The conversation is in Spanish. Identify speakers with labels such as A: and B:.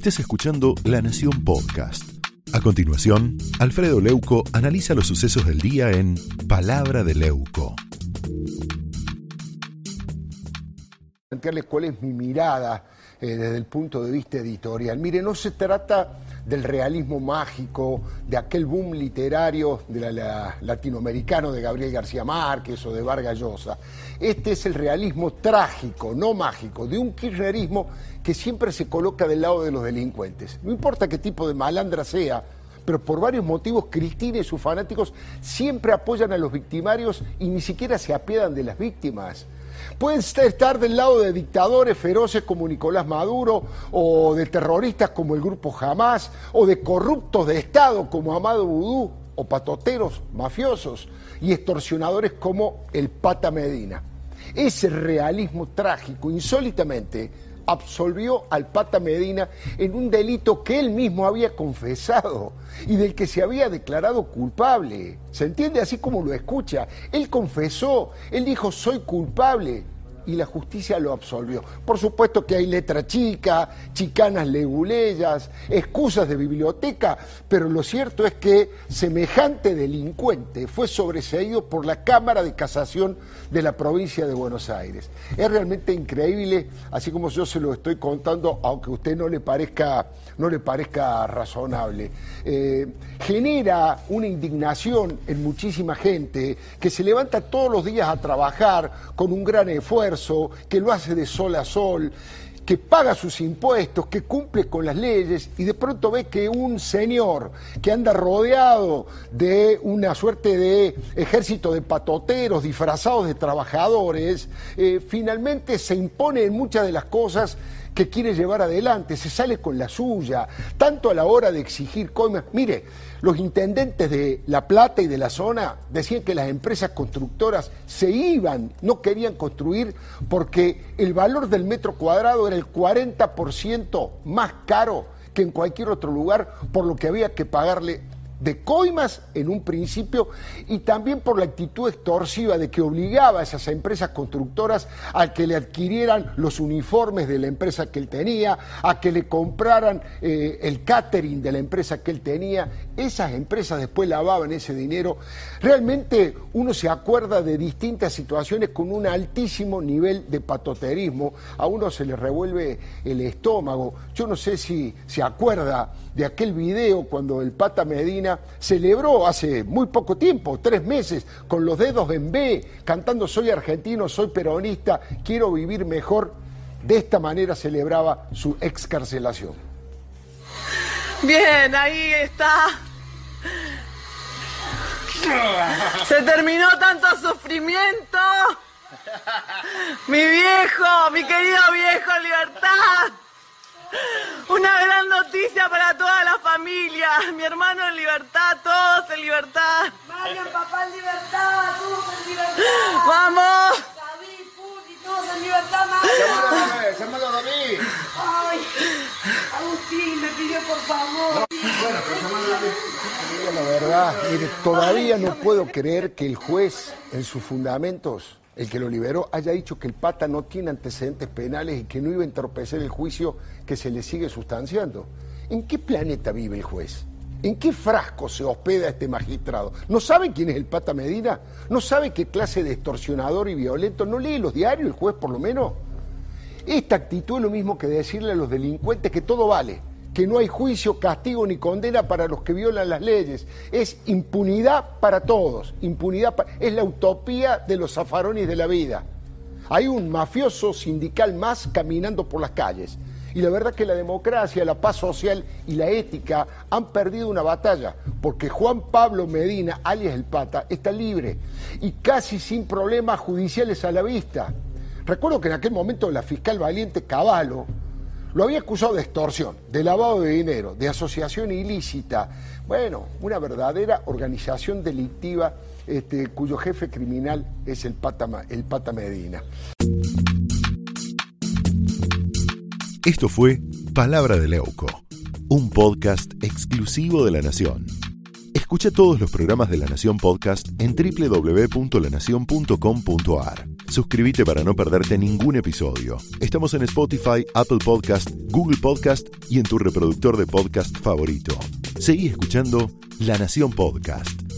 A: Estés escuchando La Nación Podcast. A continuación, Alfredo Leuco analiza los sucesos del día en Palabra de Leuco.
B: Plantearles cuál es mi mirada eh, desde el punto de vista editorial. Mire, no se trata del realismo mágico, de aquel boom literario de la, la, latinoamericano de Gabriel García Márquez o de Vargas Llosa. Este es el realismo trágico, no mágico, de un kirchnerismo que siempre se coloca del lado de los delincuentes. No importa qué tipo de malandra sea, pero por varios motivos Cristina y sus fanáticos siempre apoyan a los victimarios y ni siquiera se apiedan de las víctimas. Pueden estar del lado de dictadores feroces como Nicolás Maduro, o de terroristas como el grupo Hamas, o de corruptos de Estado como Amado Vudú, o patoteros mafiosos y extorsionadores como el Pata Medina. Ese realismo trágico, insólitamente, absolvió al Pata Medina en un delito que él mismo había confesado y del que se había declarado culpable. ¿Se entiende así como lo escucha? Él confesó, él dijo soy culpable y la justicia lo absolvió. Por supuesto que hay letra chica, chicanas leguleyas, excusas de biblioteca, pero lo cierto es que semejante delincuente fue sobreseído por la Cámara de Casación de la provincia de Buenos Aires. Es realmente increíble, así como yo se lo estoy contando, aunque a usted no le parezca, no le parezca razonable. Eh, genera una indignación en muchísima gente que se levanta todos los días a trabajar con un gran esfuerzo que lo hace de sol a sol, que paga sus impuestos, que cumple con las leyes y de pronto ve que un señor que anda rodeado de una suerte de ejército de patoteros disfrazados de trabajadores, eh, finalmente se impone en muchas de las cosas que quiere llevar adelante, se sale con la suya, tanto a la hora de exigir coimas. Mire, los intendentes de La Plata y de la zona decían que las empresas constructoras se iban, no querían construir porque el valor del metro cuadrado era el 40% más caro que en cualquier otro lugar, por lo que había que pagarle de coimas en un principio y también por la actitud extorsiva de que obligaba a esas empresas constructoras a que le adquirieran los uniformes de la empresa que él tenía, a que le compraran eh, el catering de la empresa que él tenía. Esas empresas después lavaban ese dinero. Realmente uno se acuerda de distintas situaciones con un altísimo nivel de patoterismo. A uno se le revuelve el estómago. Yo no sé si se acuerda de aquel video cuando el Pata Medina celebró hace muy poco tiempo, tres meses, con los dedos en B, cantando Soy argentino, soy peronista, quiero vivir mejor. De esta manera celebraba su excarcelación.
C: Bien, ahí está. Se terminó tanto sufrimiento. Mi viejo, mi querido viejo, libertad. Una Mi hermano en libertad, todos en libertad.
D: Marian, papá en libertad, todos en libertad.
C: ¡Vamos!
D: David, Puri, todos en libertad,
B: Marian. Llámalo David.
D: Ay, Agustín, me pidió por favor.
B: Bueno, pero llámalo a David. La verdad, mire, todavía no puedo creer que el juez, en sus fundamentos, el que lo liberó haya dicho que el pata no tiene antecedentes penales y que no iba a entorpecer el juicio que se le sigue sustanciando. ¿En qué planeta vive el juez? ¿En qué frasco se hospeda este magistrado? ¿No sabe quién es el pata Medina? ¿No sabe qué clase de extorsionador y violento? ¿No lee los diarios el juez por lo menos? Esta actitud es lo mismo que decirle a los delincuentes que todo vale que no hay juicio, castigo ni condena para los que violan las leyes. Es impunidad para todos, impunidad es la utopía de los zafarones de la vida. Hay un mafioso sindical más caminando por las calles. Y la verdad que la democracia, la paz social y la ética han perdido una batalla, porque Juan Pablo Medina, alias el Pata, está libre y casi sin problemas judiciales a la vista. Recuerdo que en aquel momento la fiscal valiente Caballo lo había acusado de extorsión, de lavado de dinero, de asociación ilícita. Bueno, una verdadera organización delictiva este, cuyo jefe criminal es el Pata, el Pata Medina.
A: Esto fue Palabra de Leuco, un podcast exclusivo de La Nación. Escucha todos los programas de La Nación Podcast en www.lanacion.com.ar Suscríbete para no perderte ningún episodio. Estamos en Spotify, Apple Podcast, Google Podcast y en tu reproductor de podcast favorito. Seguí escuchando La Nación Podcast.